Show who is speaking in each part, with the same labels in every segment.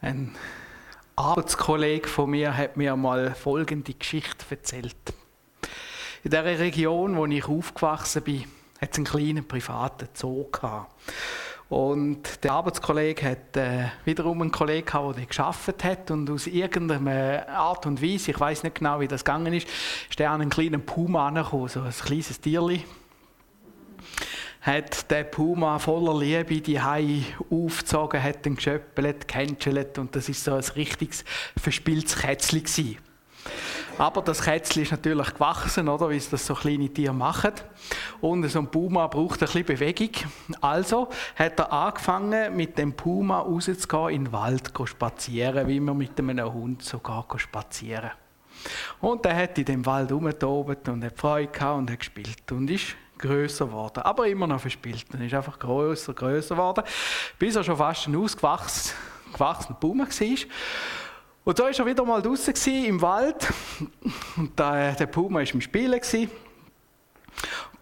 Speaker 1: Ein Arbeitskollege von mir hat mir mal folgende Geschichte erzählt. In der Region, wo ich aufgewachsen bin, hat es einen kleinen privaten Zoo gehabt. Und der Arbeitskollege hat äh, wiederum einen Kollegen gehabt, der geschafft hat und aus irgendeiner Art und Weise, ich weiß nicht genau, wie das gegangen ist, ist der an einen kleinen Puma angekommen, so ein kleines Tierli hat der Puma voller Liebe die Hai aufgezogen, hat ihn geschöppelt, gehänschelt und das ist so ein richtiges verspieltes Kätzchen gewesen. Aber das Kätzchen ist natürlich gewachsen, oder, wie es das so kleine Tiere machen. Und so ein Puma braucht ein bisschen Bewegung. Also hat er angefangen, mit dem Puma rauszugehen, in den Wald zu spazieren, wie man mit einem Hund sogar spazieren Und er hat in dem Wald rumgetobt und hat Freude gehabt und hat gespielt und ist größer geworden. Aber immer noch verspielt. Er ist einfach größer, größer geworden, bis er schon fast ein ausgewachsener Baum war. Und da war er wieder mal draußen im Wald. Und der, der Puma war im Spielen.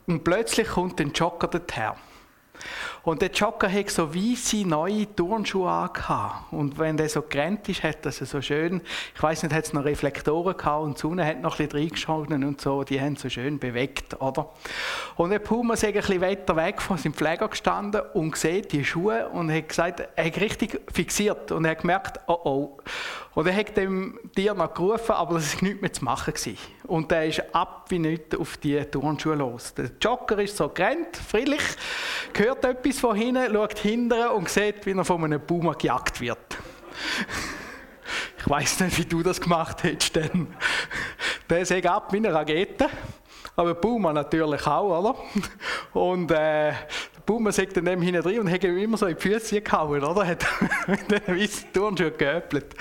Speaker 1: Und plötzlich kommt ein Jogger dorthin. Und der Jogger hat so weiße neue Turnschuhe angehabt. Und wenn der so gerannt ist, hat er so schön, ich weiß nicht, hat es noch Reflektoren gehabt und die Sonne hat noch ein bisschen reingeschaut und so, die haben so schön bewegt, oder? Und der Puma ist ein bisschen weiter weg von seinem Pfleger gestanden und sieht die Schuhe und hat gesagt, er hat richtig fixiert und er hat gemerkt, oh oh. Und er hat dem Tier noch gerufen, aber das war nichts mehr zu machen. Und er ist ab wie nichts auf die Turnschuhe los. Der Jogger ist so gerannt, friedlich, hört etwas von hinten, schaut hinten und sieht, wie er von einem Puma gejagt wird. ich weiß nicht, wie du das gemacht hättest. Denn. Der sägt ab wie eine Rakete. Aber Puma natürlich auch, oder? Und äh, Puma sagt dann hinten drin und hat ihm immer so in die Füße gehauen, oder? Hat mit den weißen Turnschuhen geöppelt.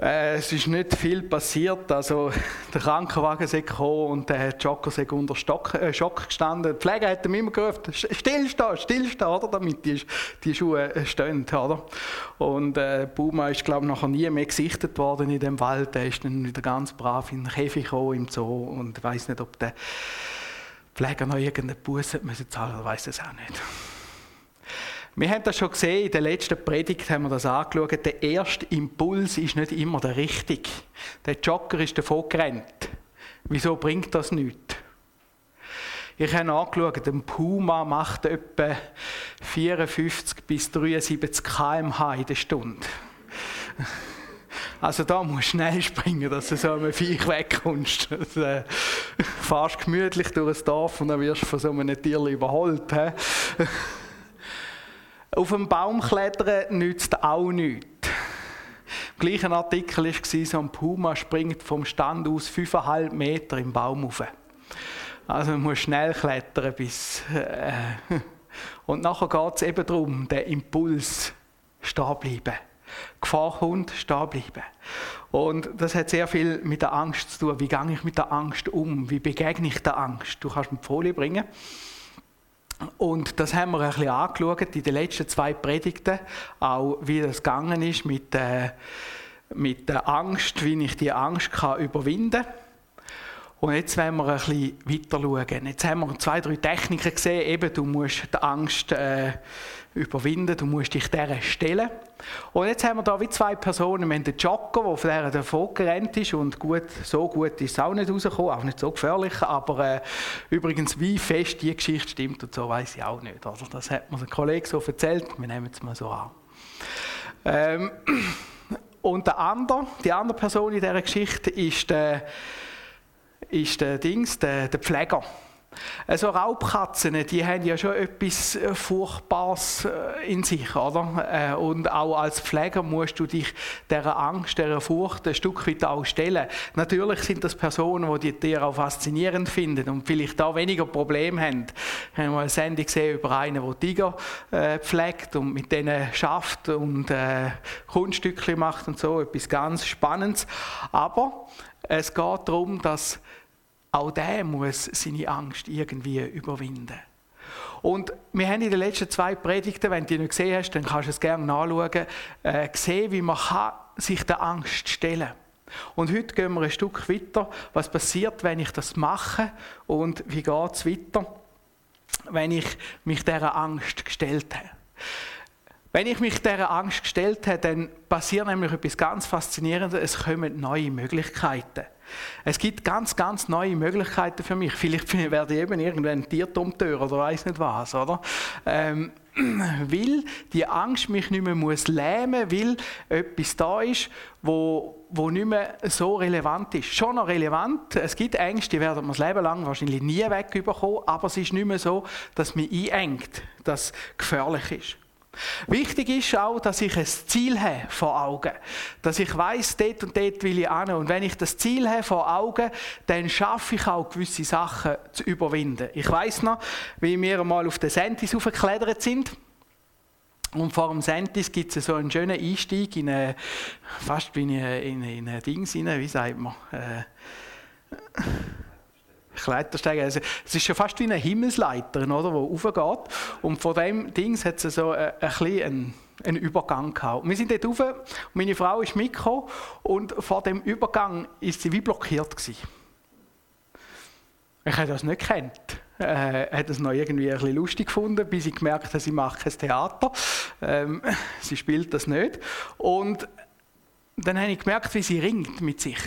Speaker 1: Äh, es ist nicht viel passiert. Also, der Krankenwagen ist gekommen und der Jogger ist unter Stock, äh, Schock gestanden. Die Pfleger hat ihm immer gerufen, stillstehen, stillstehen, oder? damit die, die Schuhe äh, stehen. Oder? Und äh, Puma ist, glaube ich, nie mehr gesichtet worden in dem Wald. Der ist dann wieder ganz brav in den Käfig gekommen, im Zoo und ich weiß nicht, ob der Pfleger noch irgendeine Buße zahlen müssen, weiß es auch nicht. Wir haben das schon gesehen, in der letzten Predigt haben wir das angeschaut. Der erste Impuls ist nicht immer der richtige. Der Jogger ist davon gerannt. Wieso bringt das nichts? Ich habe angeschaut, ein Puma macht etwa 54 bis 73 km/h in der Stunde. Also da musst du schnell springen, dass du so einem Viech wegkommst. Also, äh, fährst gemütlich durch das Dorf und dann wirst du von so einem Tier überholt. He? Auf dem Baum klettern nützt auch nichts. Im gleichen Artikel war so ein Puma springt vom Stand aus 5,5 Meter im Baum rauf. Also man muss schnell klettern bis... Äh, und nachher geht es eben darum, den Impuls stehen bleiben. Gefahr kommt, stehen bleiben. Und das hat sehr viel mit der Angst zu tun. Wie gehe ich mit der Angst um? Wie begegne ich der Angst? Du kannst mir die Folie bringen. Und das haben wir ein bisschen angeschaut in den letzten zwei Predigten, auch wie das gegangen ist mit, äh, mit der Angst, wie ich die Angst kann überwinden kann. Und jetzt wollen wir ein bisschen weiter schauen. Jetzt haben wir zwei, drei Techniken gesehen. Eben, du musst die Angst äh, überwinden, du musst dich dieser stellen. Und jetzt haben wir da wie zwei Personen. Wir haben den Jogger, der von der davon gerannt ist und gut, so gut ist es auch nicht rausgekommen, auch nicht so gefährlich, aber äh, übrigens, wie fest die Geschichte stimmt und so, weiß ich auch nicht. Also das hat mir ein Kollege so erzählt, wir nehmen es mal so an. Ähm, und der andere, die andere Person in dieser Geschichte ist der, ist der Dings, der, der Pfleger. Also Raubkatzen, die haben ja schon etwas äh, Furchtbares äh, in sich, oder? Äh, und auch als Pfleger musst du dich dieser Angst, dieser Furcht ein Stück weit auch stellen. Natürlich sind das Personen, die die Tiere auch faszinierend finden und vielleicht auch weniger Probleme haben. Wir haben mal eine Sendung gesehen über einen, der Tiger pflegt und mit denen schafft und Kunststücke macht und so, etwas ganz Spannendes. Aber es geht darum, dass auch der muss seine Angst irgendwie überwinden. Und wir haben in den letzten zwei Predigten, wenn du die nicht gesehen hast, dann kannst du es gerne nachschauen, äh, gesehen, wie man sich der Angst stellen kann. Und heute gehen wir ein Stück weiter. Was passiert, wenn ich das mache und wie geht es weiter, wenn ich mich dieser Angst gestellt habe? Wenn ich mich dieser Angst gestellt habe, dann passiert nämlich etwas ganz Faszinierendes. Es kommen neue Möglichkeiten. Es gibt ganz, ganz neue Möglichkeiten für mich. Vielleicht werde ich eben irgendwann Tiertomteur oder weiß nicht was, oder? Ähm, weil die Angst mich nicht mehr muss lähmen, weil etwas da ist, wo, wo nicht mehr so relevant ist. Schon noch relevant. Es gibt Ängste, die werden wir das Leben lang wahrscheinlich nie wegbekommen, aber es ist nicht mehr so, dass mich einengt, dass es gefährlich ist. Wichtig ist auch, dass ich ein Ziel habe vor Augen. Dass ich weiß, dort und dort will ich hin. Und wenn ich das Ziel habe vor Augen, dann schaffe ich auch gewisse Sachen zu überwinden. Ich weiß noch, wie wir einmal auf den Sentis aufgeklettert sind. Und vor dem Sentis gibt es so einen schönen Einstieg in eine, fast wie in, in, in ein Ding wie sagt man? Äh, Klettersteigen. Also, es ist ja fast wie eine Himmelsleiter, oder, die aufgeht. Und von dem Ding hat es so ein, ein einen, einen Übergang gehabt. Wir sind dort rauf, meine Frau ist mitgekommen und vor dem Übergang ist sie wie blockiert gewesen. Ich habe das nicht gekannt. Äh, hat es noch irgendwie ein bisschen lustig gefunden, bis ich gemerkt habe, sie macht ein Theater. Ähm, sie spielt das nicht. Und dann habe ich gemerkt, wie sie ringt mit sich.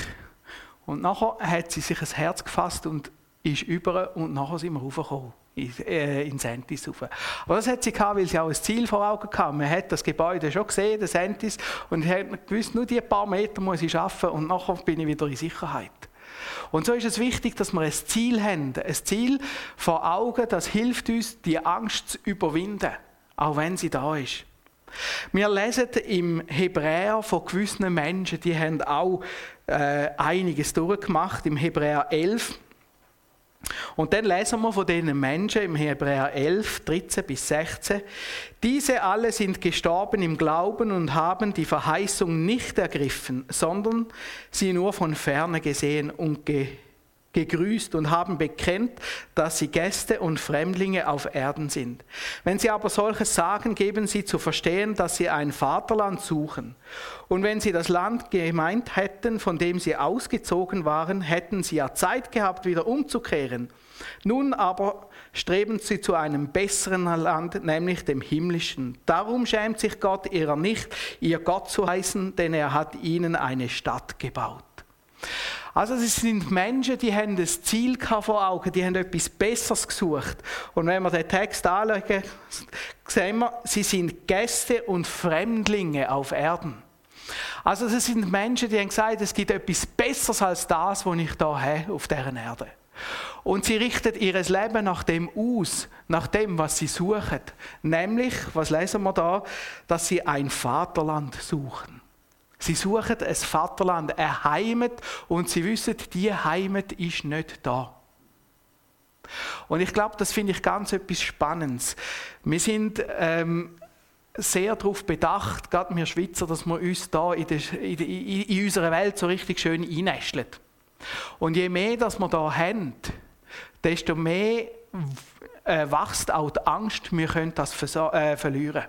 Speaker 1: Und nachher hat sie sich ein Herz gefasst und ist über und nachher sind wir raufgekommen in, äh, in Sentis rauf. Aber das hat sie gehabt, weil sie auch ein Ziel vor Augen hatte. Man hat das Gebäude schon gesehen, den Sentis, und hat gewusst, nur die paar Meter muss ich schaffen und nachher bin ich wieder in Sicherheit. Und so ist es wichtig, dass wir ein Ziel haben, ein Ziel vor Augen, das hilft uns, die Angst zu überwinden, auch wenn sie da ist. Wir lesen im Hebräer von gewissen Menschen, die haben auch äh, einiges durchgemacht, im Hebräer 11. Und dann lesen wir von diesen Menschen im Hebräer 11, 13 bis 16. Diese alle sind gestorben im Glauben und haben die Verheißung nicht ergriffen, sondern sie nur von ferne gesehen und ge gegrüßt und haben bekennt, dass sie Gäste und Fremdlinge auf Erden sind. Wenn sie aber solches sagen, geben sie zu verstehen, dass sie ein Vaterland suchen. Und wenn sie das Land gemeint hätten, von dem sie ausgezogen waren, hätten sie ja Zeit gehabt, wieder umzukehren. Nun aber streben sie zu einem besseren Land, nämlich dem himmlischen. Darum schämt sich Gott ihrer nicht, ihr Gott zu heißen, denn er hat ihnen eine Stadt gebaut. Also es sind Menschen, die haben das Ziel vor Augen, die haben etwas Besseres gesucht. Und wenn wir den Text anschauen, sehen wir, sie sind Gäste und Fremdlinge auf Erden. Also es sind Menschen, die haben gesagt, es gibt etwas Besseres als das, was ich da habe auf dieser Erde. Und sie richten ihr Leben nach dem aus, nach dem, was sie suchen. Nämlich, was lesen wir da, dass sie ein Vaterland suchen. Sie suchen ein Vaterland, eine Heimat und sie wissen, die Heimat ist nicht da. Und ich glaube, das finde ich ganz etwas Spannendes. Wir sind ähm, sehr darauf bedacht, gerade wir Schweizer, dass wir uns da in, der, in, in, in unserer Welt so richtig schön einnäscheln. Und je mehr das wir da haben, desto mehr äh, wächst auch die Angst, wir können das äh, verlieren.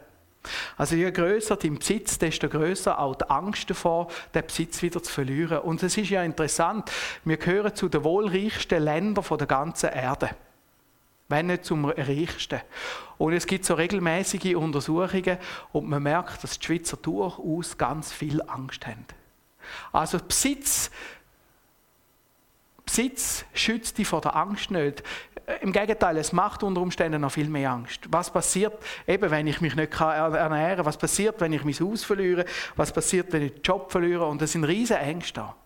Speaker 1: Also je größer dein Besitz, desto größer auch die Angst davor, den Besitz wieder zu verlieren. Und es ist ja interessant, wir gehören zu den wohlreichsten Ländern der ganzen Erde. Wenn nicht zum reichsten. Und es gibt so regelmäßige Untersuchungen und man merkt, dass die Schweizer durchaus ganz viel Angst haben. Also Besitz Besitz schützt dich vor der Angst nicht. Im Gegenteil, es macht unter Umständen noch viel mehr Angst. Was passiert, eben, wenn ich mich nicht ernähren kann? Was passiert, wenn ich mein Haus verliere? Was passiert, wenn ich den Job verliere? Und das sind riesige Ängste da.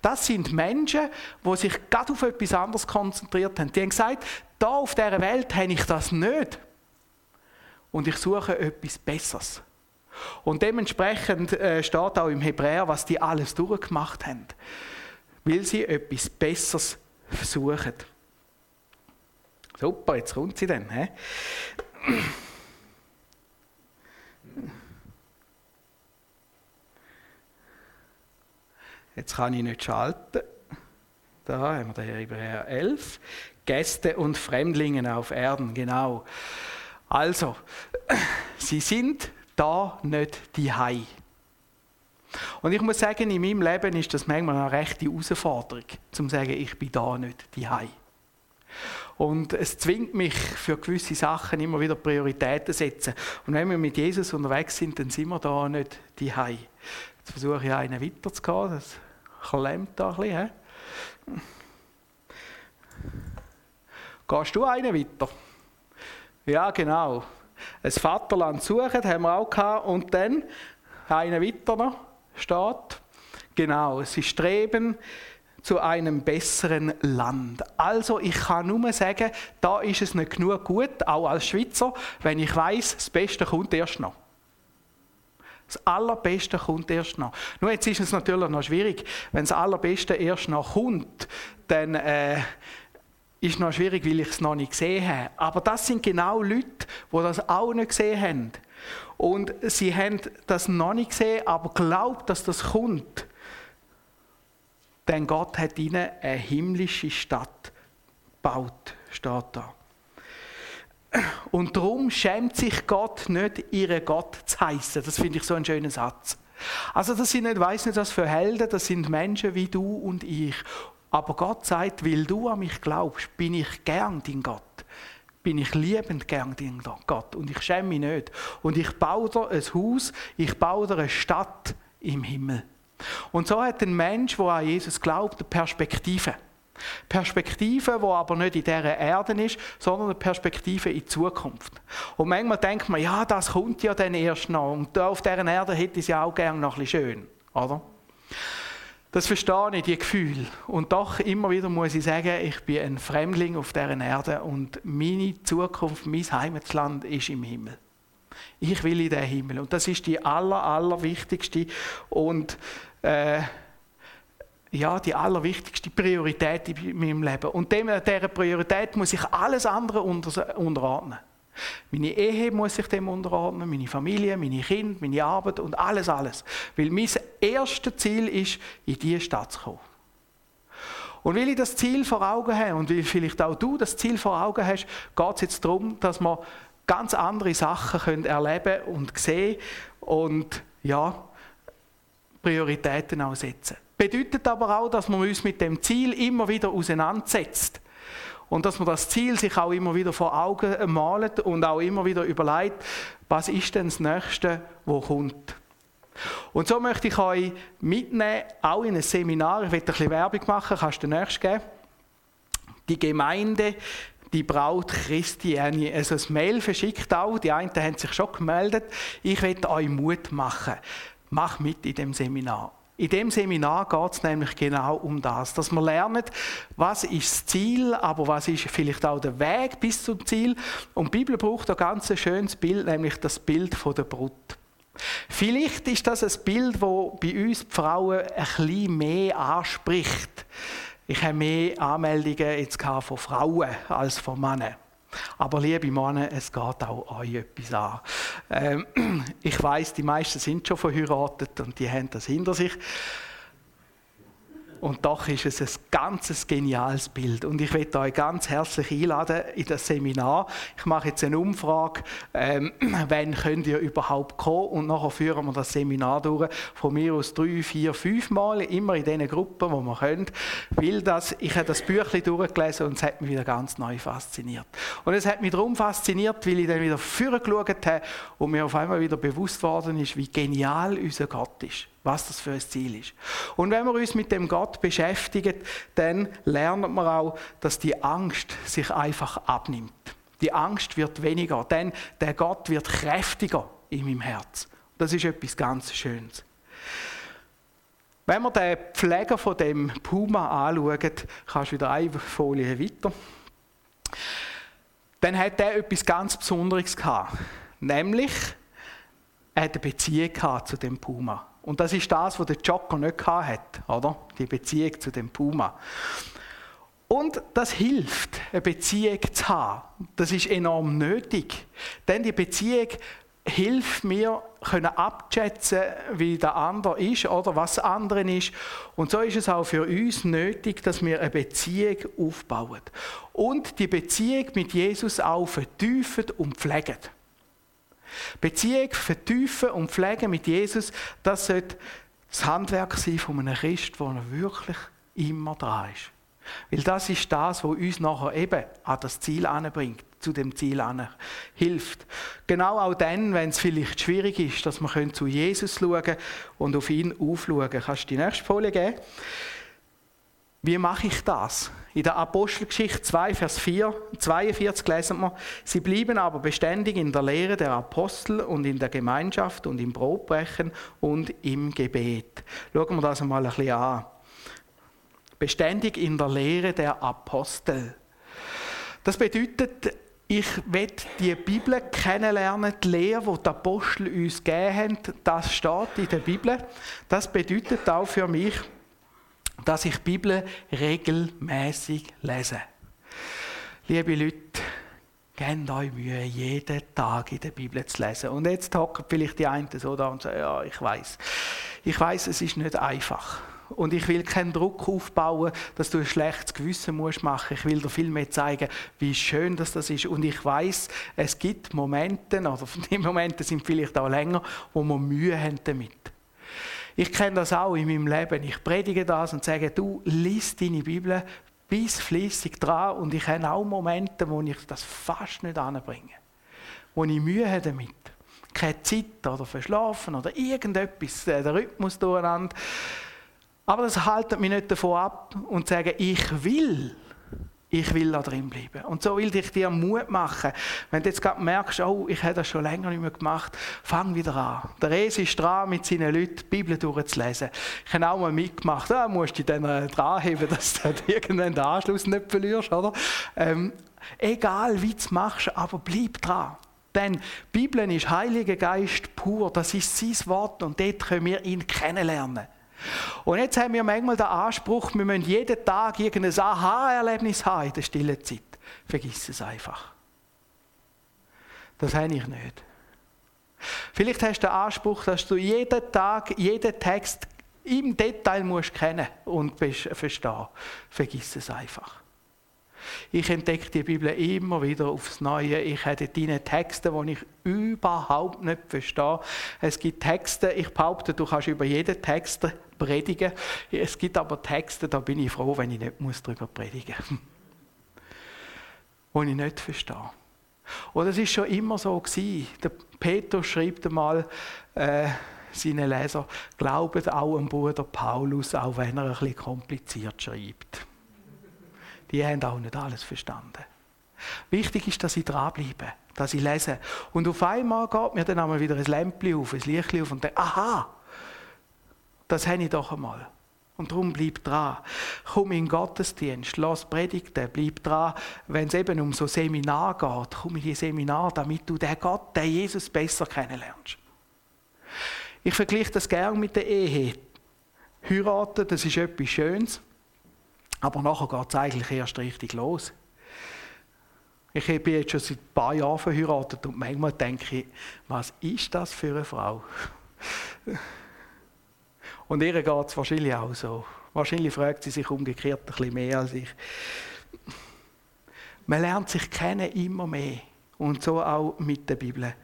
Speaker 1: Das sind Menschen, die sich gerade auf etwas anderes konzentriert haben. Die haben gesagt, da auf dieser Welt habe ich das nicht. Und ich suche etwas Besseres. Und dementsprechend äh, steht auch im Hebräer, was die alles durchgemacht haben weil sie etwas Besseres versuchen. Super, jetzt kommt sie dann. He? Jetzt kann ich nicht schalten. Da haben wir den Hebräer 11. Gäste und Fremdlinge auf Erden, genau. Also, sie sind da nicht die Hai. Und ich muss sagen, in meinem Leben ist das manchmal eine rechte Herausforderung, zu sagen, ich bin da nicht die Hai. Und es zwingt mich für gewisse Sachen immer wieder Prioritäten zu setzen. Und wenn wir mit Jesus unterwegs sind, dann sind wir da nicht die Hai. Jetzt versuche ich einen weiterzugehen. Das klemmt da ein bisschen. Gehst du einen weiter? Ja, genau. Ein Vaterland suchen, haben wir auch gehabt. Und dann einen weiter noch steht. Genau, sie streben zu einem besseren Land. Also ich kann nur sagen, da ist es nicht genug gut, auch als Schweizer, wenn ich weiß, das Beste kommt erst noch. Das Allerbeste kommt erst noch. Nur jetzt ist es natürlich noch schwierig, wenn das Allerbeste erst noch kommt, dann äh, ist es noch schwierig, weil ich es noch nicht gesehen habe. Aber das sind genau Leute, die das auch nicht gesehen haben. Und sie haben das noch nicht gesehen, aber glaubt, dass das kommt. Denn Gott hat ihnen eine himmlische Stadt gebaut, steht da. Und darum schämt sich Gott nicht, ihren Gott zu heißen. Das finde ich so einen schönen Satz. Also das sind nicht, weiß nicht, was für Helden, das sind Menschen wie du und ich. Aber Gott sagt, weil du an mich glaubst, bin ich gern dein Gott. Bin ich liebend gern dein Gott. Und ich schäme mich nicht. Und ich baue dir ein Haus, ich baue dir eine Stadt im Himmel. Und so hat ein Mensch, der an Jesus glaubt, eine Perspektive. Perspektive, die aber nicht in dieser Erde ist, sondern eine Perspektive in die Zukunft. Und manchmal denkt man, ja, das kommt ja dann erst noch. Und auf dieser Erde hätte ich es ja auch gerne noch ein bisschen schön. Oder? Das verstehe ich, die Gefühle. Und doch immer wieder muss ich sagen, ich bin ein Fremdling auf dieser Erde und meine Zukunft, mein Heimatland ist im Himmel. Ich will in den Himmel. Und das ist die aller, aller wichtigste und äh, ja, die allerwichtigste Priorität in meinem Leben. Und dem, dieser Priorität muss ich alles andere unter, unterordnen. Meine Ehe muss sich dem unterordnen, meine Familie, meine Kinder, meine Arbeit und alles, alles. Weil mein erstes Ziel ist, in diese Stadt zu kommen. Und weil ich das Ziel vor Augen habe und weil vielleicht auch du das Ziel vor Augen hast, geht es jetzt darum, dass wir ganz andere Sachen können erleben und sehen und ja, Prioritäten auch setzen. Bedeutet aber auch, dass man uns mit dem Ziel immer wieder auseinandersetzt. Und dass man das Ziel sich auch immer wieder vor Augen malt und auch immer wieder überlegt, was ist denn das Nächste, wo kommt. Und so möchte ich euch mitnehmen, auch in ein Seminar. Ich werde ein bisschen Werbung machen, kannst du den nächsten geben. Die Gemeinde, die Braut Christi. Also ein Mail verschickt auch. Die einen haben sich schon gemeldet. Ich werde euch Mut machen. Mach mit in dem Seminar. In dem Seminar geht es nämlich genau um das, dass wir lernen, was ist das Ziel, aber was ist vielleicht auch der Weg bis zum Ziel. Und die Bibel braucht ein ganz schönes Bild, nämlich das Bild von der Brut. Vielleicht ist das ein Bild, das bei uns die Frauen ein bisschen mehr anspricht. Ich habe mehr Anmeldungen jetzt von Frauen als von Männern. Aber liebe Männer, es geht auch euch etwas an. Ähm, ich weiß, die meisten sind schon verheiratet und die haben das hinter sich. Und doch ist es ein ganz geniales Bild. Und ich möchte euch ganz herzlich einladen in das Seminar. Ich mache jetzt eine Umfrage, ähm, wann könnt ihr überhaupt kommen? Und nachher führen wir das Seminar durch. Von mir aus drei, vier, fünf Mal, immer in den Gruppen, wo wir können. Weil das, ich habe das Büchlein durchgelesen und es hat mich wieder ganz neu fasziniert. Und es hat mich darum fasziniert, weil ich dann wieder vorgeschaut habe und mir auf einmal wieder bewusst worden ist, wie genial unser Gott ist was das für ein Ziel ist. Und wenn wir uns mit dem Gott beschäftigen, dann lernen wir auch, dass die Angst sich einfach abnimmt. Die Angst wird weniger, denn der Gott wird kräftiger in meinem Herz. Das ist etwas ganz Schönes. Wenn wir den Pfleger von dem Puma anschauen, kannst du wieder eine Folie weiter, dann hat er etwas ganz Besonderes gehabt. Nämlich, er hat eine Beziehung zu dem Puma. Und das ist das, was der Joker nicht hat, oder? Die Beziehung zu dem Puma. Und das hilft, eine Beziehung zu haben. Das ist enorm nötig. Denn die Beziehung hilft mir, können abschätzen, wie der andere ist oder was der andere ist. Und so ist es auch für uns nötig, dass wir eine Beziehung aufbauen. Und die Beziehung mit Jesus auch vertiefen und pflegen. Beziehung vertiefen und pflegen mit Jesus, das sollte das Handwerk sein von einem Christ, der wirklich immer da ist. Weil das ist das, was uns nachher eben an das Ziel anbringt, zu dem Ziel hilft. Genau auch dann, wenn es vielleicht schwierig ist, dass wir zu Jesus schauen und auf ihn aufschauen. Kannst du die nächste Folie geben? Wie mache ich das? In der Apostelgeschichte 2, Vers 4, 42 lesen wir, sie blieben aber beständig in der Lehre der Apostel und in der Gemeinschaft und im Brotbrechen und im Gebet. Schauen wir das einmal ein bisschen an. Beständig in der Lehre der Apostel. Das bedeutet, ich will die Bibel kennenlernen, die Lehre, die die Apostel uns gegeben haben, das steht in der Bibel. Das bedeutet auch für mich, dass ich die Bibel regelmäßig lese. Liebe Leute, gebt euch Mühe, jeden Tag in der Bibel zu lesen. Und jetzt hocken vielleicht die einen so da und sagen, ja, ich weiß. Ich weiß, es ist nicht einfach. Und ich will keinen Druck aufbauen, dass du ein schlechtes Gewissen musst machen. Ich will dir viel mehr zeigen, wie schön das, das ist. Und ich weiß, es gibt Momente, oder die Momente sind vielleicht auch länger, wo wir Mühe haben damit. Ich kenne das auch in meinem Leben. Ich predige das und sage, du liest deine Bibel bis fließig dran und ich habe auch Momente, wo ich das fast nicht anbringe. Wo ich Mühe habe damit. Keine Zeit oder verschlafen oder irgendetwas, äh, der Rhythmus durcheinander. Aber das haltet mich nicht davon ab und sagen, ich will ich will da drin bleiben. Und so will ich dir Mut machen. Wenn du jetzt gerade merkst, oh, ich habe das schon länger nicht mehr gemacht, fang wieder an. Der Res ist dran, mit seinen Leuten die Bibel durchzulesen. Ich habe auch mal mitgemacht, da musst du dich dann dranheben, dass du irgendwann den Anschluss nicht verlierst, oder? Ähm, egal, wie du es machst, aber bleib dran. Denn die Bibel ist Heiliger Geist pur, das ist sein Wort und dort können wir ihn kennenlernen. Und jetzt haben wir manchmal den Anspruch, wir müssen jeden Tag irgendein Aha-Erlebnis haben in der stillen Zeit. Vergiss es einfach. Das habe ich nicht. Vielleicht hast du den Anspruch, dass du jeden Tag, jeden Text im Detail musst kennen und verstehen. Vergiss es einfach. Ich entdecke die Bibel immer wieder aufs Neue. Ich habe dort Texte, die ich überhaupt nicht verstehe. Es gibt Texte, ich behaupte, du kannst über jeden Text predigen. Es gibt aber Texte, da bin ich froh, wenn ich nicht darüber predigen muss. die ich nicht verstehe. Und das ist schon immer so gewesen. Der Petrus schreibt einmal äh, seinen Leser, glaubt auch am Bruder Paulus, auch wenn er ein bisschen kompliziert schreibt. Die haben auch nicht alles verstanden. Wichtig ist, dass ich dranbleibe, dass ich lese. Und auf einmal geht mir dann einmal wieder ein Lämpchen auf, ein Licht auf und denke, aha, das habe ich doch einmal. Und darum bleib dran. Komm in den Gottesdienst, lass Predigten, bleib dran. Wenn es eben um so Seminar geht, komm in die Seminar, damit du den Gott, den Jesus besser kennenlernst. Ich vergleiche das gerne mit der Ehe. Heiraten, das ist etwas Schönes, aber nachher geht es eigentlich erst richtig los. Ich bin jetzt schon seit ein paar Jahren verheiratet und manchmal denke ich, was ist das für eine Frau? Und ihr geht es wahrscheinlich auch so. Wahrscheinlich fragt sie sich umgekehrt ein bisschen mehr als ich. Man lernt sich kennen immer mehr. Und so auch mit der Bibel.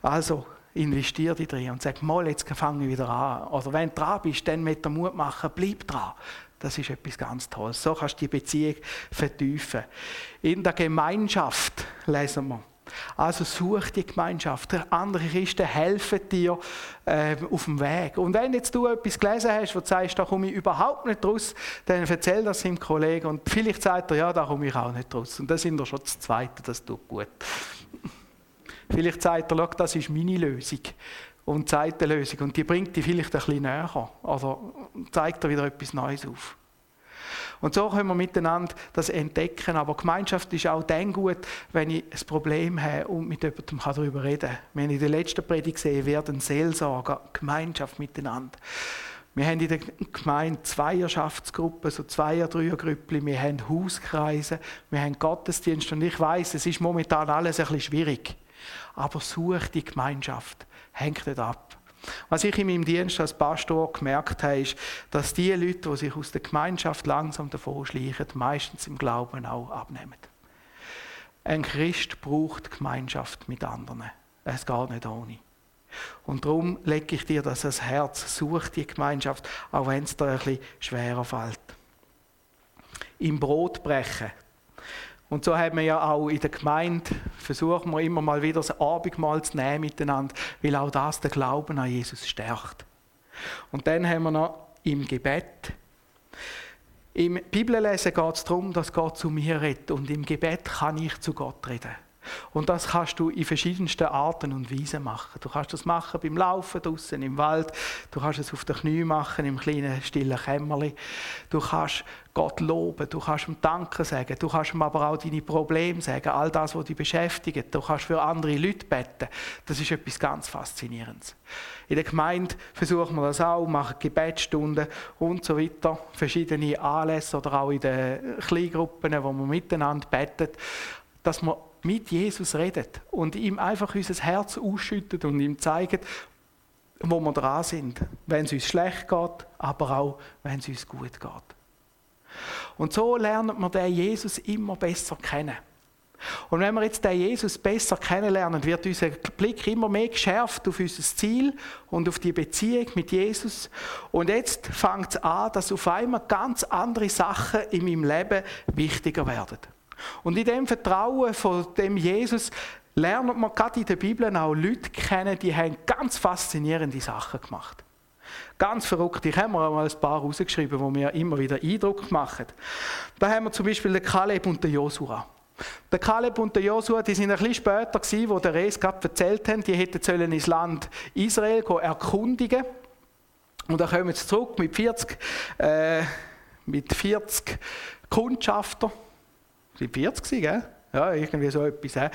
Speaker 1: Also, investier dich drin und sag, mal, jetzt fange ich wieder an. Oder wenn du dran bist, dann mit der Mut machen, bleib dran. Das ist etwas ganz Tolles. So kannst du die Beziehung vertiefen. In der Gemeinschaft lesen wir. Also such die Gemeinschaft. Andere Christen helfen dir äh, auf dem Weg. Und wenn jetzt du etwas gelesen hast, wo du sagst, da komme ich überhaupt nicht raus, dann erzähl das dem Kollegen und vielleicht sagt er, ja, da komme ich auch nicht raus. Und das sind wir schon das Zweite, das tut gut. Vielleicht sagt er, das ist meine Lösung und zeigt eine Lösung und die bringt dich vielleicht ein bisschen näher oder zeigt dir wieder etwas Neues auf. Und so können wir miteinander das entdecken. Aber Gemeinschaft ist auch dann gut, wenn ich ein Problem habe und mit jemandem darüber reden kann. Wir haben in der letzten Predigt gesehen, werden Seelsorger, Gemeinschaft miteinander. Wir haben in der Gemeinde Zweierschaftsgruppen, so Zweier-, Dreiergrüppli, wir haben Hauskreise, wir haben Gottesdienst und ich weiß, es ist momentan alles ein bisschen schwierig. Aber such die Gemeinschaft, hängt nicht ab. Was ich in meinem Dienst als Pastor gemerkt habe, ist, dass die Leute, die sich aus der Gemeinschaft langsam davor schleichen, meistens im Glauben auch abnehmen. Ein Christ braucht Gemeinschaft mit anderen. Es geht nicht ohne. Und darum lege ich dir das ans Herz. Such die Gemeinschaft, auch wenn es dir ein bisschen schwerer fällt. im Brot brechen. Und so haben wir ja auch in der Gemeinde, versuchen wir immer mal wieder das Abendmahl zu nehmen miteinander, weil auch das den Glauben an Jesus stärkt. Und dann haben wir noch im Gebet. Im Bibellesen geht es darum, dass Gott zu mir redet. Und im Gebet kann ich zu Gott reden. Und das kannst du in verschiedensten Arten und Weisen machen. Du kannst das machen beim Laufen draußen im Wald. Du kannst es auf den Knie machen im kleinen stillen Kämmerli. Du kannst Gott loben. Du kannst ihm Danke sagen. Du kannst ihm aber auch deine Probleme sagen. All das, was dich beschäftigt. Du kannst für andere Leute beten. Das ist etwas ganz Faszinierendes. In der Gemeinde versuchen wir das auch, machen Gebetsstunden und so weiter. Verschiedene Anlässe oder auch in den Kleingruppen, wo wir miteinander beten, dass wir mit Jesus redet und ihm einfach unser Herz ausschüttet und ihm zeigt, wo wir dran sind, wenn es uns schlecht geht, aber auch wenn es uns gut geht. Und so lernt man den Jesus immer besser kennen. Und wenn wir jetzt den Jesus besser kennenlernen, wird unser Blick immer mehr geschärft auf unser Ziel und auf die Beziehung mit Jesus. Und jetzt fängt es an, dass auf einmal ganz andere Sachen in meinem Leben wichtiger werden. Und in dem Vertrauen von dem Jesus lernt man gerade in der Bibel auch Leute kennen, die haben ganz faszinierende Sachen gemacht. Ganz verrückt. Ich habe mir mal ein paar rausgeschrieben, die mir immer wieder Eindruck machen. Da haben wir zum Beispiel den Kaleb und den Josua. Der Kaleb und der Josua, die sind ein bisschen später gewesen, wo der Res gerade erzählt haben, die hätten sollen ins Land Israel erkundigen. Und dann kommen sie zurück mit 40, äh, mit 40 Kundschafter sind 40 gell? Ja, irgendwie so etwas. He?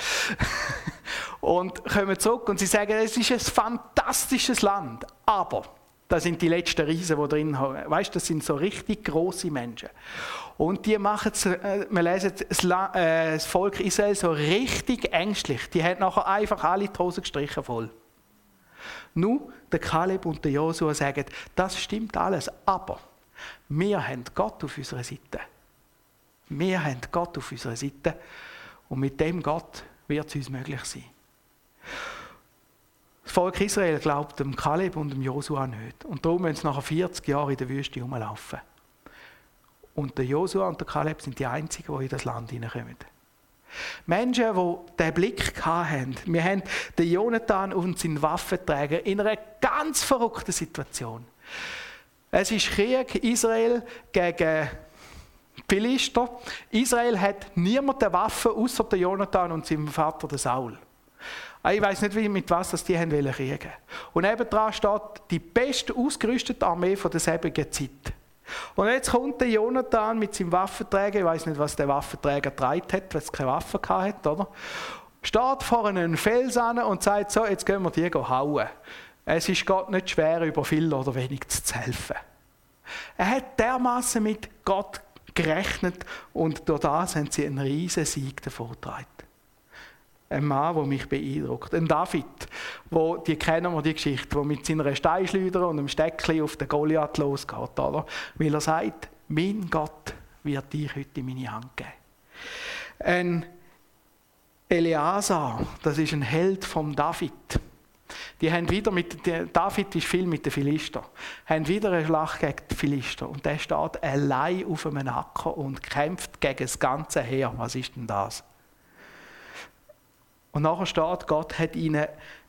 Speaker 1: und kommen zurück und sie sagen, es ist ein fantastisches Land, aber da sind die letzten Riesen, die drin haben. Weißt, das sind so richtig große Menschen. Und die machen es, äh, wir lesen das, äh, das, Volk Israel so richtig ängstlich. Die haben nachher einfach alle die Hose gestrichen voll. Nun, der Kaleb und der Josua sagen, das stimmt alles, aber wir haben Gott auf unserer Seite. Wir haben Gott auf unserer Seite und mit dem Gott wird es uns möglich sein. Das Volk Israel glaubt dem Kaleb und dem Josua nicht. Und darum müssen sie nach 40 Jahren in der Wüste rumlaufen. Und der Josua und der Kaleb sind die einzigen, die in das Land hineinkommen. Menschen, die diesen Blick hatten. Wir haben den Jonathan und seinen Waffenträger in einer ganz verrückten Situation. Es ist Krieg Israel gegen Philister. Israel hat niemanden Waffen außer der Jonathan und seinem Vater, der Saul. Ah, ich weiß nicht, mit was das die haben wollen kriegen. Und nebendran steht die best ausgerüstete Armee von der selbigen Zeit. Und jetzt kommt der Jonathan mit seinem Waffenträger, ich weiß nicht, was der Waffenträger getragen hat, weil es keine Waffe hatte, oder? Steht vor einem Fels an und sagt so, jetzt gehen wir die hauen. Es ist Gott nicht schwer, über viel oder wenig zu helfen. Er hat dermaßen mit Gott gerechnet und durch das haben sie einen riesen Sieg davongetragen. Ein Mann, der mich beeindruckt. Ein David, wo, die kennen wir die Geschichte, der mit seiner Steinschleuder und einem Steckchen auf den Goliath losgeht, oder? Weil er sagt, mein Gott wird dich heute in meine Hand geben. Ein Eleazar, das ist ein Held vom David. Die haben wieder mit, David ist viel mit den Philister, haben wieder eine Schlacht gegen die Philister. Und der steht allein auf einem Acker und kämpft gegen das ganze Heer. Was ist denn das? Und nachher steht, Gott hat ihnen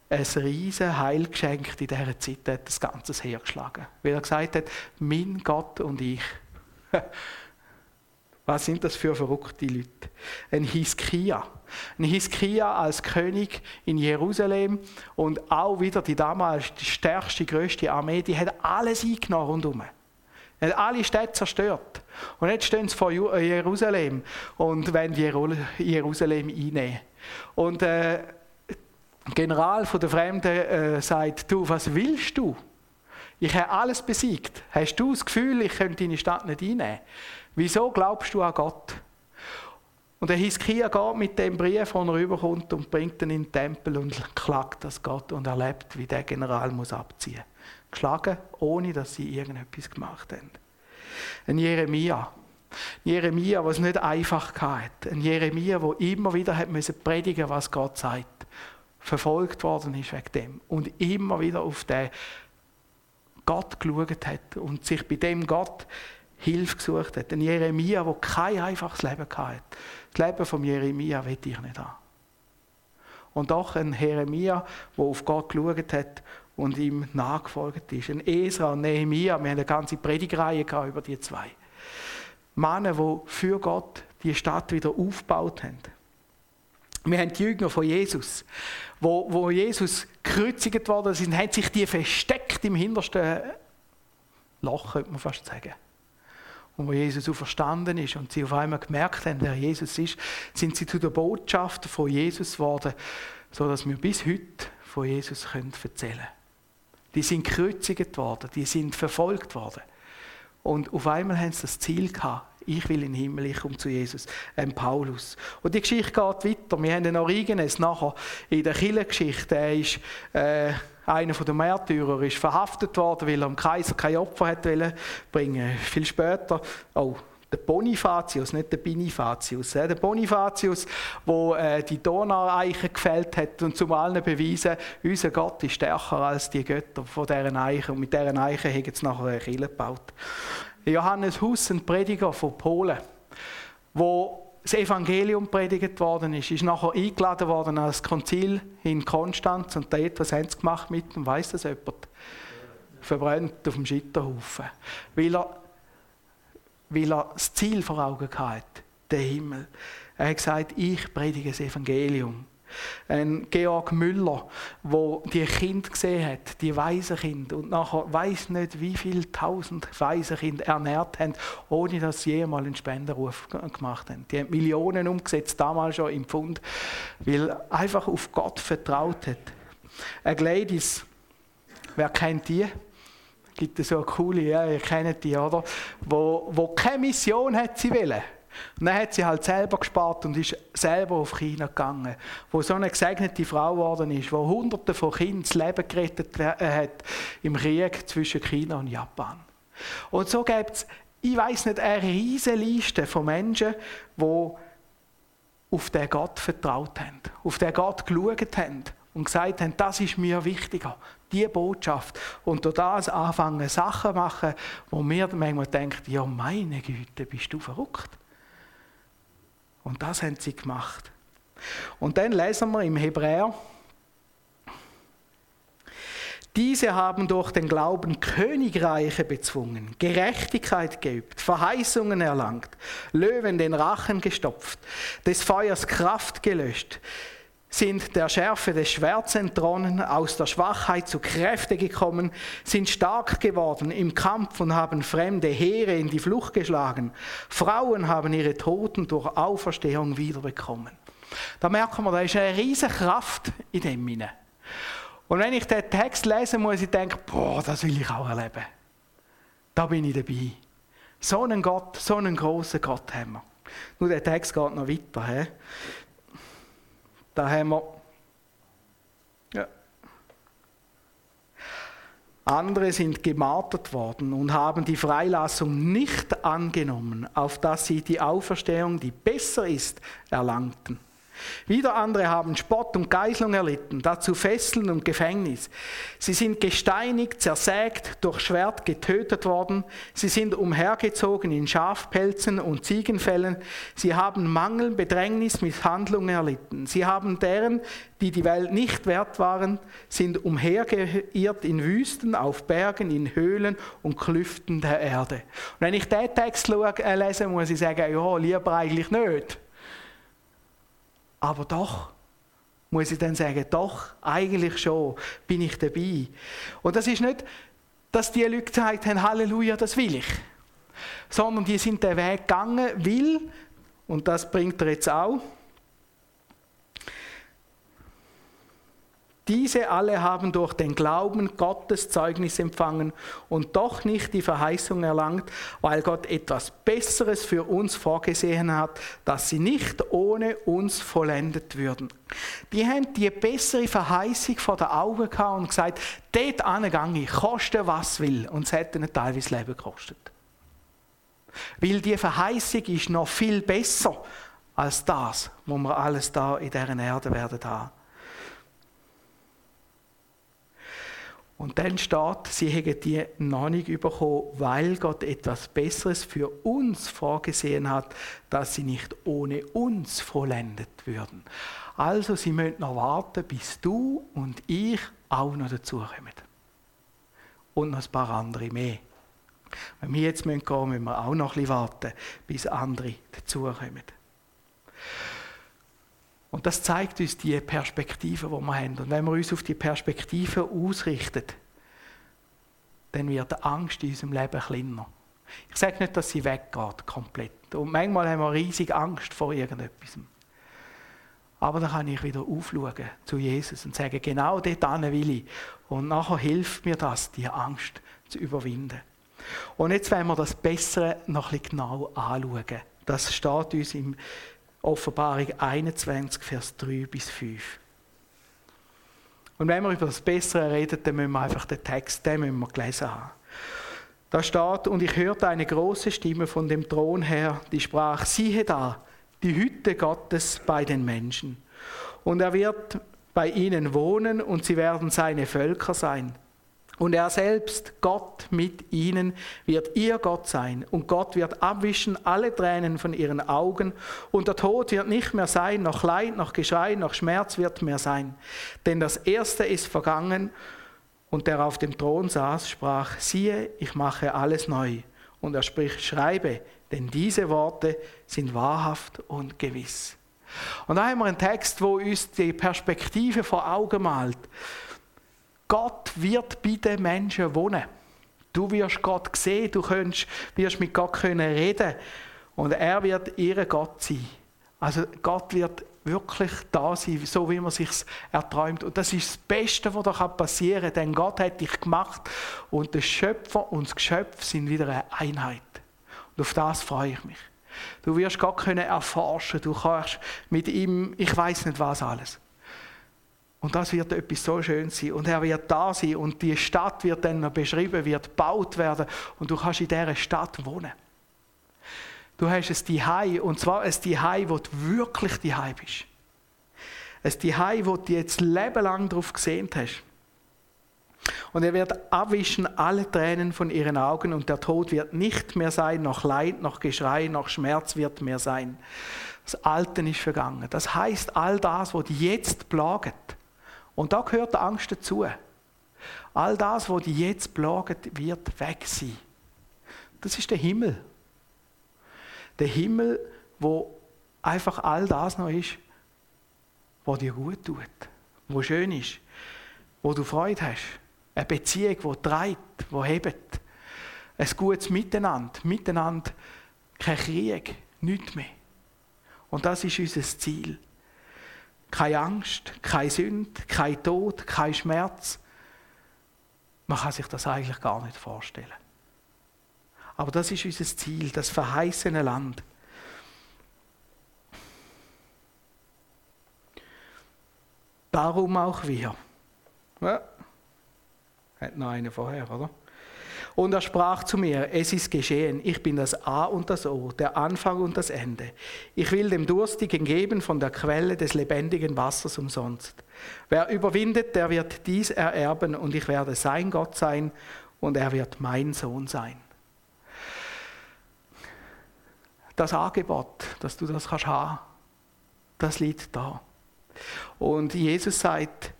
Speaker 1: ein riesen Heil geschenkt in dieser Zeit, hat das ganze Heer geschlagen. Weil er gesagt hat, mein Gott und ich. Was sind das für verrückte Leute? Ein Hiskia. Ein Hiskia als König in Jerusalem und auch wieder die damals die stärkste, größte Armee, die hat alles eingenommen rundherum. Er hat alle Städte zerstört. Und jetzt stehen sie vor äh, Jerusalem und wollen Jerusalem einnehmen. Und äh, der General der Fremden äh, sagt, du, was willst du? Ich habe alles besiegt. Hast du das Gefühl, ich könnte deine Stadt nicht einnehmen? Wieso glaubst du an Gott? Und der Hiskia geht mit dem Brief, den er rüberkommt, und bringt ihn in den Tempel und klagt das Gott und erlebt, wie der General muss abziehen. Geschlagen, ohne dass sie irgendetwas gemacht haben. Ein Jeremia. Ein Jeremia, was nicht einfach hatte. Ein Jeremia, der immer wieder hat müssen predigen, was Gott sagt. Verfolgt worden ist wegen dem. Und immer wieder auf den Gott geschaut hat und sich bei dem Gott Hilfe gesucht hat. Ein Jeremia, der kein einfaches Leben hatte. Das Leben von Jeremia will ich nicht haben. Und auch ein Jeremia, der auf Gott geschaut hat und ihm nachgefolgt ist. Ein Esra und Nehemia, wir haben eine ganze Predigreihe über die zwei. Männer, die für Gott die Stadt wieder aufgebaut haben. Wir haben die Jünger von Jesus, wo, wo Jesus gekreuzigt worden sind, haben sich die versteckt im hintersten Loch, könnte man fast sagen. Und wo Jesus so verstanden ist und sie auf einmal gemerkt haben, wer Jesus ist, sind sie zu der Botschaft von Jesus geworden, sodass wir bis heute von Jesus können erzählen können. Die sind gekreuzigt worden, die sind verfolgt worden. Und auf einmal haben sie das Ziel gehabt, ich will in den Himmel, ich komme zu Jesus, ein Paulus. Und die Geschichte geht weiter. Wir haben den Origenes nachher in der Kirchengeschichte. Er ist äh, einer der Märtyrer, ist verhaftet worden, weil er dem Kaiser kein Opfer hat bringen Viel später, oh, der Bonifatius, nicht der Binifatius. Der Bonifatius, wo äh, die Donaueiche gefällt hat und zum allen beweisen, unser Gott ist stärker als die Götter von deren Eiche und mit deren Eiche haben sie nachher eine Kirche gebaut. Johannes Hus, ein Prediger von Polen, wo das Evangelium predigt worden ist, ist nachher eingeladen worden als Konzil in Konstanz und da etwas haben sie gemacht mit ihm, weiss das jemand? Verbrennt auf dem Scheiterhaufen. Weil er, weil er das Ziel vor Augen hatte, den Himmel. Er hat gesagt, ich predige das Evangelium. Ein Georg Müller, wo die Kind gesehen hat, die Waisenkind und nachher weiß nicht, wie viele tausend Waisenkind ernährt haben, ohne dass sie jemals einen Spendenruf gemacht haben. Die haben Millionen umgesetzt, damals schon im Pfund, weil einfach auf Gott vertraut hat. Ein Gladys, wer kennt die? Gibt es so eine coole, ja, ihr kennt die, oder? Wo, wo keine Mission hat sie wollen und dann hat sie halt selber gespart und ist selber auf China gegangen, wo so eine gesegnete Frau geworden ist, wo Hunderte von Kindern das Leben gerettet äh, hat im Krieg zwischen China und Japan. Und so gibt es, ich weiß nicht, eine riesige Liste von Menschen, die auf den Gott vertraut haben, auf den Gott geschaut haben und gesagt haben, das ist mir wichtiger, die Botschaft. Und durch das anfangen, Sachen machen, wo mir manchmal denkt, ja meine Güte, bist du verrückt. Und das haben sie gemacht. Und dann lesen wir im Hebräer, diese haben durch den Glauben Königreiche bezwungen, Gerechtigkeit geübt, Verheißungen erlangt, Löwen den Rachen gestopft, des Feuers Kraft gelöscht, sind der Schärfe des Schwerts entronnen, aus der Schwachheit zu Kräfte gekommen, sind stark geworden im Kampf und haben fremde Heere in die Flucht geschlagen. Frauen haben ihre Toten durch Auferstehung wiederbekommen. Da merken wir, da ist eine riesige Kraft in dem hinein. Und wenn ich den Text lese, muss ich denken, boah, das will ich auch erleben. Da bin ich dabei. So einen Gott, so einen großen Gott haben wir. Nur der Text geht noch weiter. He? Da haben wir ja. Andere sind gemartert worden und haben die Freilassung nicht angenommen, auf dass sie die Auferstehung, die besser ist, erlangten. Wieder andere haben Spott und Geißlung erlitten, dazu Fesseln und Gefängnis. Sie sind gesteinigt, zersägt, durch Schwert getötet worden. Sie sind umhergezogen in Schafpelzen und Ziegenfällen. Sie haben Mangel, Bedrängnis, Misshandlung erlitten. Sie haben deren, die die Welt nicht wert waren, sind umhergeirrt in Wüsten, auf Bergen, in Höhlen und Klüften der Erde. Und wenn ich diesen Text äh, lese, muss ich sagen, ja, lieber eigentlich nicht. Aber doch, muss ich dann sagen, doch, eigentlich schon bin ich dabei. Und das ist nicht, dass die Leute gesagt haben, Halleluja, das will ich. Sondern die sind den Weg gegangen, weil, und das bringt er jetzt auch, Diese alle haben durch den Glauben Gottes Zeugnis empfangen und doch nicht die Verheißung erlangt, weil Gott etwas Besseres für uns vorgesehen hat, dass sie nicht ohne uns vollendet würden. Die haben die bessere Verheißung vor der Augen gehabt und gesagt, dort angegangen, koste was will. Und es hätte ihnen teilweise Leben gekostet. Weil die Verheißung ist noch viel besser als das, wo wir alles da in dieser Erde werden haben. Und dann steht, sie hätten die nicht bekommen, weil Gott etwas Besseres für uns vorgesehen hat, dass sie nicht ohne uns vollendet würden. Also sie müssen noch warten, bis du und ich auch noch dazukommen. Und noch ein paar andere mehr. Wenn wir jetzt gehen müssen, müssen wir auch noch ein bisschen warten, bis andere dazukommen. Und das zeigt uns die Perspektive, die wir haben. Und wenn wir uns auf die Perspektive ausrichten, dann wird die Angst in unserem Leben kleiner. Ich sage nicht, dass sie weggeht, komplett. Und manchmal haben wir riesig Angst vor irgendetwas. Aber dann kann ich wieder aufschauen zu Jesus und sagen, genau dort will ich. Und nachher hilft mir das, die Angst zu überwinden. Und jetzt wollen wir das Bessere noch ein bisschen genau anschauen. Das steht uns im Offenbarung 21, Vers 3 bis 5. Und wenn wir über das Bessere reden, dann müssen wir einfach den Text, den müssen wir gelesen haben. Da steht, und ich hörte eine große Stimme von dem Thron her, die sprach, siehe da, die Hütte Gottes bei den Menschen. Und er wird bei ihnen wohnen und sie werden seine Völker sein. Und er selbst, Gott mit ihnen, wird ihr Gott sein. Und Gott wird abwischen alle Tränen von ihren Augen. Und der Tod wird nicht mehr sein, noch Leid, noch Geschrei, noch Schmerz wird mehr sein. Denn das Erste ist vergangen. Und der auf dem Thron saß, sprach, siehe, ich mache alles neu. Und er spricht, schreibe, denn diese Worte sind wahrhaft und gewiss. Und da haben wir einen Text, wo uns die Perspektive vor Augen malt. Gott wird bei den Menschen wohnen. Du wirst Gott sehen, du könntest, wirst mit Gott können reden und er wird ihr Gott sein. Also Gott wird wirklich da sein, so wie man sich erträumt. Und das ist das Beste, was da passieren kann, denn Gott hat dich gemacht und der Schöpfer und das Geschöpf sind wieder eine Einheit. Und auf das freue ich mich. Du wirst Gott können erforschen, du kannst mit ihm, ich weiß nicht was alles. Und das wird etwas so schön sein. Und er wird da sein und die Stadt wird dann noch beschrieben, wird gebaut werden und du kannst in dieser Stadt wohnen. Du hast es Hai und zwar ein Hai, wo du wirklich Hai bist. Ein Hai, wo du jetzt Leben lang darauf gesehen hast. Und er wird abwischen alle Tränen von ihren Augen und der Tod wird nicht mehr sein, noch Leid, noch Geschrei, noch Schmerz wird mehr sein. Das Alte ist vergangen. Das heißt, all das, was dich jetzt plaget, und da gehört die Angst dazu. All das, was dich jetzt plaget, wird weg sein. Das ist der Himmel. Der Himmel, wo einfach all das noch ist, was dir gut tut, wo schön ist, wo du Freude hast. Eine Beziehung, die treibt, die hebt. Ein gutes Miteinander. Miteinander kein Krieg, nichts mehr. Und das ist unser Ziel. Keine Angst, keine Sünde, kein Tod, kein Schmerz. Man kann sich das eigentlich gar nicht vorstellen. Aber das ist unser Ziel, das verheißene Land. Darum auch wir. Ja. Hat noch eine vorher, oder? Und er sprach zu mir, es ist geschehen, ich bin das A und das O, der Anfang und das Ende. Ich will dem Durstigen geben von der Quelle des lebendigen Wassers umsonst. Wer überwindet, der wird dies ererben und ich werde sein Gott sein und er wird mein Sohn sein. Das Angebot, dass du das kannst haben, das liegt da. Und Jesus sagt,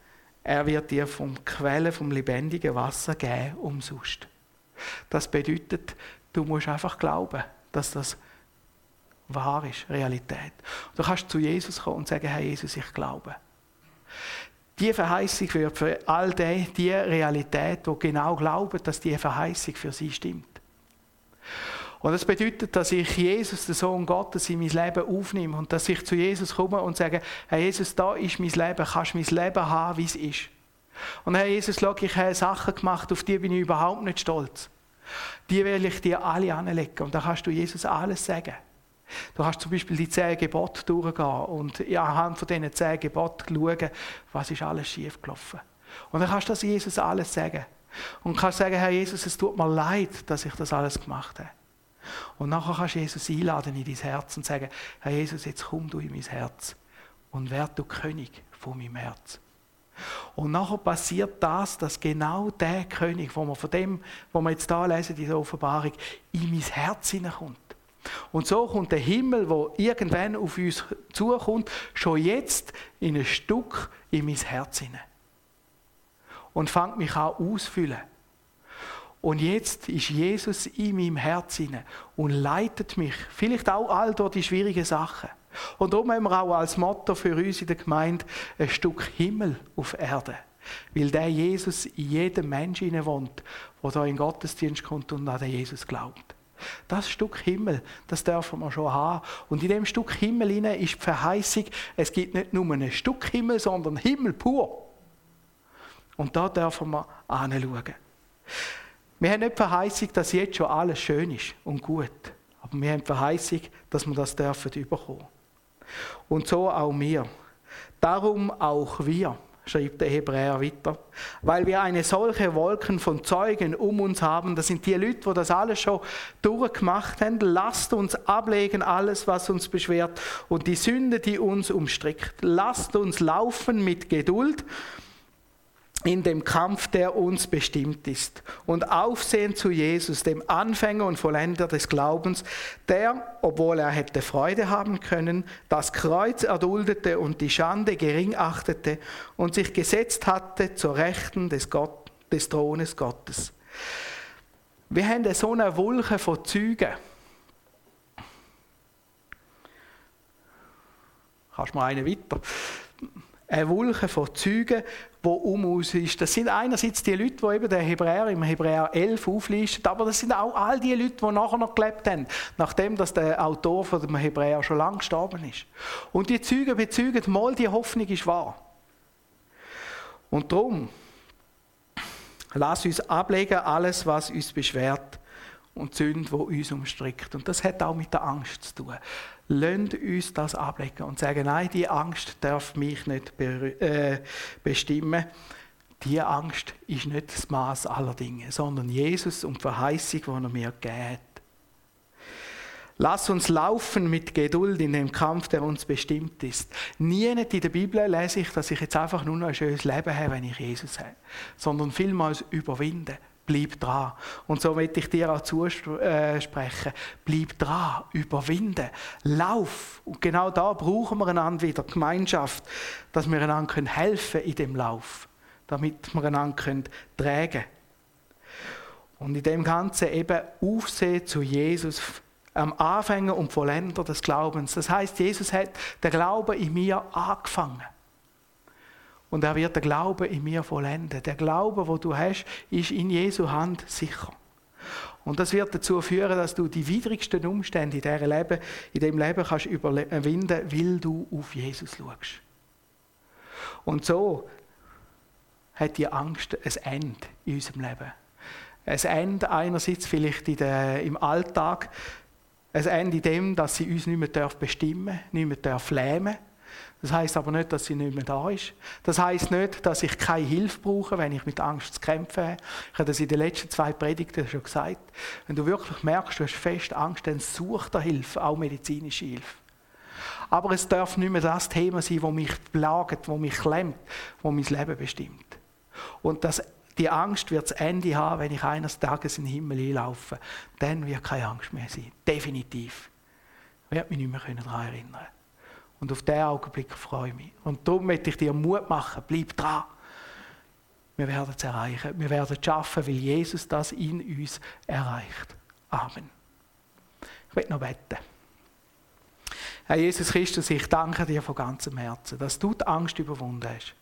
Speaker 1: er wird dir vom Quelle, vom lebendigen Wasser geben, umsonst. Das bedeutet, du musst einfach glauben, dass das wahr ist, Realität. Du kannst zu Jesus kommen und sagen, Herr Jesus, ich glaube. Die Verheißung wird für all die, die Realität, die genau glauben, dass die Verheißung für sie stimmt. Und das bedeutet, dass ich Jesus, den Sohn Gottes, in mein Leben aufnehme und dass ich zu Jesus komme und sage, Herr Jesus, da ist mein Leben, kannst mein Leben haben, wie es ist. Und Herr Jesus, schau, ich habe Sachen gemacht, auf die bin ich überhaupt nicht stolz. Die will ich dir alle anlegen und da kannst du Jesus alles sagen. Du kannst zum Beispiel die zehn Gebote durchgehen und anhand von diesen zehn Geboten schauen, was ist alles schief gelaufen. Und dann kannst du das Jesus alles sagen. Und kannst sagen, Herr Jesus, es tut mir leid, dass ich das alles gemacht habe. Und nachher kannst du Jesus einladen in dein Herz und sagen, Herr Jesus, jetzt komm du in mein Herz und werd du König von meinem Herz. Und nachher passiert das, dass genau der König, wo man von dem, wo wir jetzt da lesen, diese Offenbarung, in mein Herz hineinkommt. Und so kommt der Himmel, wo irgendwann auf uns zukommt, schon jetzt in ein Stück in mein Herz hinein. Und fängt mich an ausfüllen. Und jetzt ist Jesus in meinem Herz hinein und leitet mich, vielleicht auch all durch die schwierigen Sachen. Und darum haben wir auch als Motto für uns in der Gemeinde ein Stück Himmel auf Erde. Weil der Jesus in jedem Menschen wohnt, der da in den Gottesdienst kommt und an den Jesus glaubt. Das Stück Himmel, das dürfen wir schon haben. Und in dem Stück Himmel ist die Verheißung, es gibt nicht nur ein Stück Himmel, sondern Himmel pur. Und da dürfen wir anschauen. Wir haben nicht die Verheißung, dass jetzt schon alles schön ist und gut. Aber wir haben die Verheißung, dass wir das dürfen überkommen. Und so auch wir. Darum auch wir, schreibt der Hebräer weiter, weil wir eine solche Wolken von Zeugen um uns haben, das sind die Leute, die das alles schon durchgemacht haben, lasst uns ablegen alles, was uns beschwert und die Sünde, die uns umstrickt. Lasst uns laufen mit Geduld in dem Kampf, der uns bestimmt ist. Und aufsehen zu Jesus, dem Anfänger und Vollender des Glaubens, der, obwohl er hätte Freude haben können, das Kreuz erduldete und die Schande gering achtete und sich gesetzt hatte zur Rechten des, Gott, des Thrones Gottes. Wir haben so eine Wolke von Zügen. Kannst du mal eine weiter? Eine Wolke von Zeugen, um uns ist. Das sind einerseits die Leute, die eben der Hebräer im Hebräer 11 auflistet, aber das sind auch all die Leute, die nachher noch gelebt haben, nachdem dass der Autor von dem Hebräer schon lange gestorben ist. Und die Zeugen bezeugen, mal die Hoffnung ist wahr. Und darum, lass uns ablegen alles, was uns beschwert und Sünde, die uns umstrickt. Und das hat auch mit der Angst zu tun. Lasst uns das ablegen und sagen, nein, die Angst darf mich nicht äh, bestimmen. Die Angst ist nicht das Maß aller Dinge, sondern Jesus und die Verheißung, die er mir gibt. Lass uns laufen mit Geduld in dem Kampf, der uns bestimmt ist. Nie in der Bibel lese ich, dass ich jetzt einfach nur noch ein schönes Leben habe, wenn ich Jesus habe, sondern vielmals überwinden bleib dran. Und so möchte ich dir auch zusprechen, bleib dran, überwinden, lauf. Und genau da brauchen wir einander wieder, Gemeinschaft, dass wir einander helfen in dem Lauf, damit wir einander tragen können. Und in dem Ganzen eben aufsehen zu Jesus, am Anfänger und Vollender des Glaubens. Das heißt, Jesus hat den Glauben in mir angefangen. Und er wird den Glauben in mir vollenden. Der Glaube, wo du hast, ist in Jesu Hand sicher. Und das wird dazu führen, dass du die widrigsten Umstände in, diesem Leben, in dem Leben kannst überwinden, weil du auf Jesus schaust. Und so hat die Angst ein Ende in unserem Leben. Ein Ende einerseits vielleicht der, im Alltag, ein Ende in dem, dass sie uns nicht mehr bestimmen darf, nicht mehr lähmen darf das heißt aber nicht, dass sie nicht mehr da ist. Das heißt nicht, dass ich keine Hilfe brauche, wenn ich mit Angst zu kämpfen habe. Ich habe das in den letzten zwei Predigten schon gesagt. Wenn du wirklich merkst, du hast fest Angst, dann such dir Hilfe, auch medizinische Hilfe. Aber es darf nicht mehr das Thema sein, das mich plagt, das mich klemmt, das mein Leben bestimmt. Und das, die Angst wird das Ende haben, wenn ich eines Tages in den Himmel einlaufe. Dann wird keine Angst mehr sein. Definitiv. Ich werde mich nicht mehr daran erinnern können. Und auf diesen Augenblick freue ich mich. Und darum möchte ich dir Mut machen. Bleib dran. Wir werden es erreichen. Wir werden es schaffen, weil Jesus das in uns erreicht. Amen. Ich möchte noch beten. Herr Jesus Christus, ich danke dir von ganzem Herzen, dass du die Angst überwunden hast.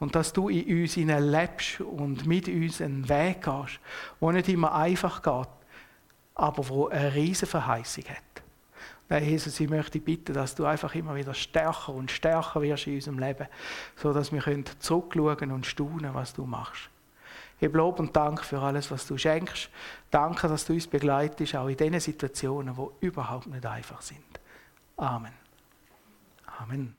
Speaker 1: Und dass du in uns lebst und mit uns einen Weg gehst, der nicht immer einfach geht, aber wo eine riesige Verheißung hat. Herr Jesus, ich möchte bitten, dass du einfach immer wieder stärker und stärker wirst in unserem Leben, sodass wir zurückschauen und staunen, was du machst. Ich Lob und Dank für alles, was du schenkst. Danke, dass du uns begleitest, auch in diesen Situationen, die überhaupt nicht einfach sind. Amen. Amen.